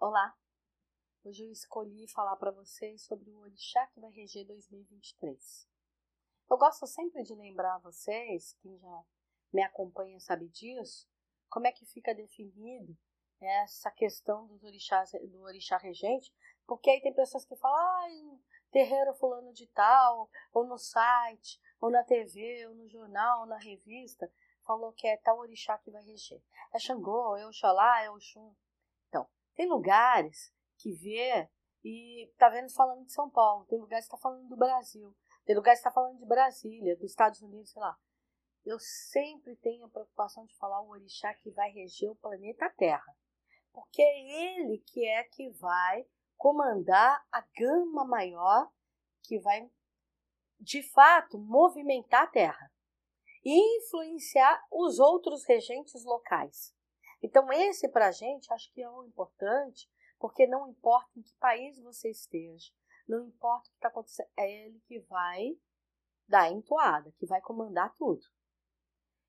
Olá! Hoje eu escolhi falar para vocês sobre o Orixá que vai reger 2023. Eu gosto sempre de lembrar vocês, quem já me acompanha sabe disso, como é que fica definido essa questão dos orixás, do orixá regente, porque aí tem pessoas que falam, ah, terreiro fulano de tal, ou no site, ou na TV, ou no jornal, ou na revista, falou que é tal orixá que vai reger. É Xangô, é Oxalá, é Oxum. Tem lugares que vê e tá vendo falando de São Paulo, tem lugares que está falando do Brasil, tem lugares que está falando de Brasília, dos Estados Unidos, sei lá. Eu sempre tenho a preocupação de falar o orixá que vai reger o planeta Terra, porque é ele que é que vai comandar a gama maior que vai, de fato, movimentar a Terra e influenciar os outros regentes locais. Então, esse para a gente acho que é o importante, porque não importa em que país você esteja, não importa o que está acontecendo, é ele que vai dar a entoada, que vai comandar tudo.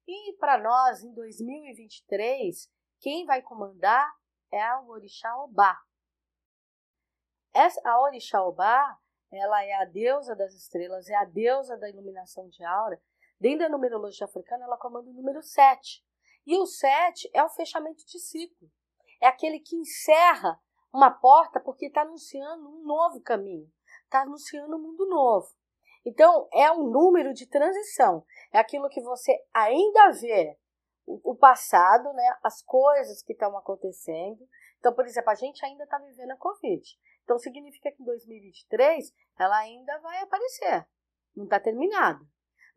E para nós, em 2023, quem vai comandar é o Orixá Obá. Essa, a Orixá Obá, ela é a deusa das estrelas, é a deusa da iluminação de aura. Dentro da numerologia africana, ela comanda o número 7. E o 7 é o fechamento de ciclo. É aquele que encerra uma porta porque está anunciando um novo caminho, está anunciando um mundo novo. Então, é um número de transição. É aquilo que você ainda vê o passado, né, as coisas que estão acontecendo. Então, por exemplo, a gente ainda está vivendo a Covid. Então, significa que em 2023 ela ainda vai aparecer. Não está terminado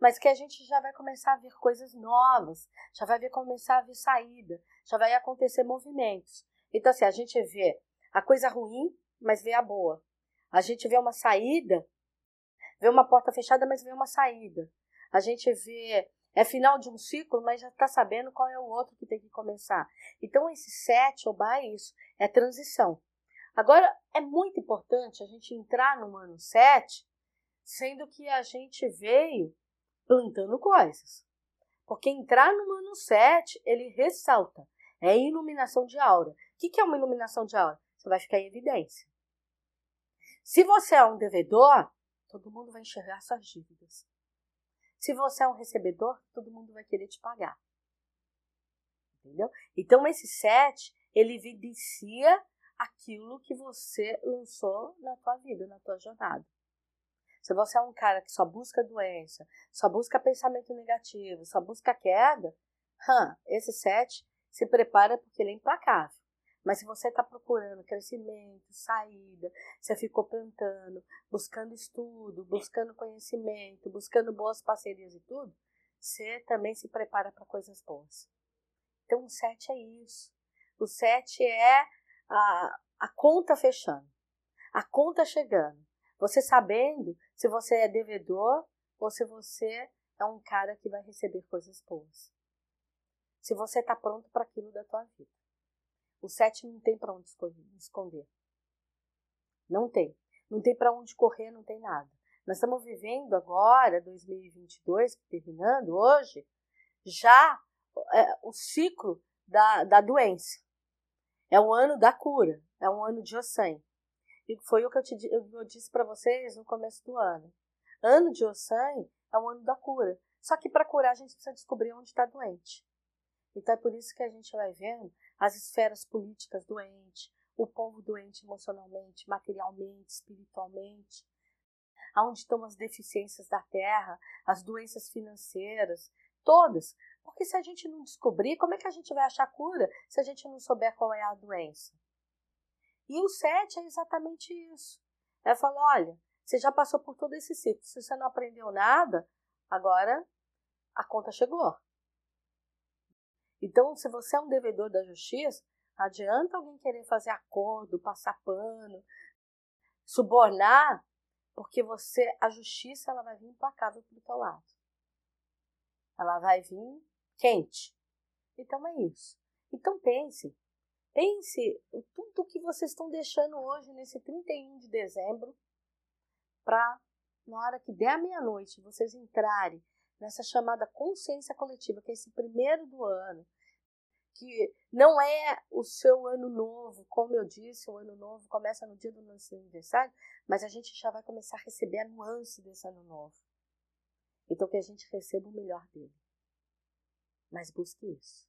mas que a gente já vai começar a ver coisas novas, já vai ver começar a ver saída, já vai acontecer movimentos. Então, assim, a gente vê a coisa ruim, mas vê a boa. A gente vê uma saída, vê uma porta fechada, mas vê uma saída. A gente vê é final de um ciclo, mas já está sabendo qual é o outro que tem que começar. Então, esse sete, Obá, é isso, é transição. Agora, é muito importante a gente entrar no ano 7, sendo que a gente veio plantando coisas. Porque entrar no ano 7, ele ressalta. É iluminação de aura. O que é uma iluminação de aura? Você vai ficar em evidência. Se você é um devedor, todo mundo vai enxergar suas dívidas. Se você é um recebedor, todo mundo vai querer te pagar. Entendeu? Então, esse 7, ele evidencia aquilo que você lançou na tua vida, na tua jornada. Se você é um cara que só busca doença, só busca pensamento negativo, só busca queda, hum, esse sete se prepara porque ele é implacável. Mas se você está procurando crescimento, saída, você ficou plantando, buscando estudo, buscando conhecimento, buscando boas parcerias e tudo, você também se prepara para coisas boas. Então o sete é isso. O sete é a, a conta fechando, a conta chegando. Você sabendo se você é devedor ou se você é um cara que vai receber coisas boas. Se você está pronto para aquilo da tua vida. O sete não tem para onde esconder. Não tem. Não tem para onde correr, não tem nada. Nós estamos vivendo agora, 2022, terminando hoje, já é, o ciclo da, da doença. É o ano da cura, é um ano de Ossan. Foi o que eu, te, eu disse para vocês no começo do ano. Ano de Ossan é o ano da cura. Só que para curar a gente precisa descobrir onde está doente. Então é por isso que a gente vai vendo as esferas políticas doentes, o povo doente emocionalmente, materialmente, espiritualmente, aonde estão as deficiências da terra, as doenças financeiras, todas. Porque se a gente não descobrir, como é que a gente vai achar cura se a gente não souber qual é a doença? E o 7 é exatamente isso. É falar, olha, você já passou por todo esse ciclo. Se você não aprendeu nada, agora a conta chegou. Então, se você é um devedor da justiça, adianta alguém querer fazer acordo, passar pano, subornar, porque você, a justiça, ela vai vir implacável para o teu lado. Ela vai vir quente. Então é isso. Então pense, Pense tudo que vocês estão deixando hoje, nesse 31 de dezembro, para, na hora que der a meia-noite, vocês entrarem nessa chamada consciência coletiva, que é esse primeiro do ano, que não é o seu ano novo, como eu disse, o ano novo começa no dia do nosso aniversário, mas a gente já vai começar a receber a nuance desse ano novo. Então que a gente receba o melhor dele. Mas busque isso.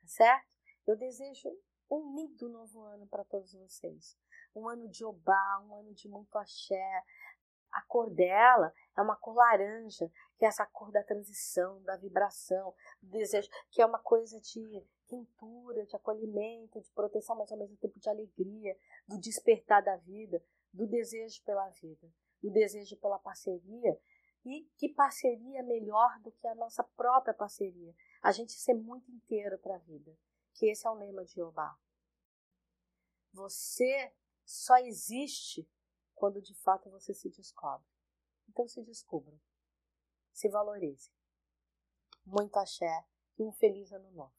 Tá certo? Eu desejo um lindo novo ano para todos vocês. Um ano de obá, um ano de muito axé. A cor dela é uma cor laranja, que é essa cor da transição, da vibração, do desejo, que é uma coisa de quentura, de acolhimento, de proteção, mas ao mesmo tempo de alegria, do despertar da vida, do desejo pela vida, do desejo pela parceria. E que parceria melhor do que a nossa própria parceria? A gente ser muito inteiro para a vida que esse é o lema de Jeová. Você só existe quando de fato você se descobre. Então se descubra. Se valorize. Muito axé e um feliz ano novo.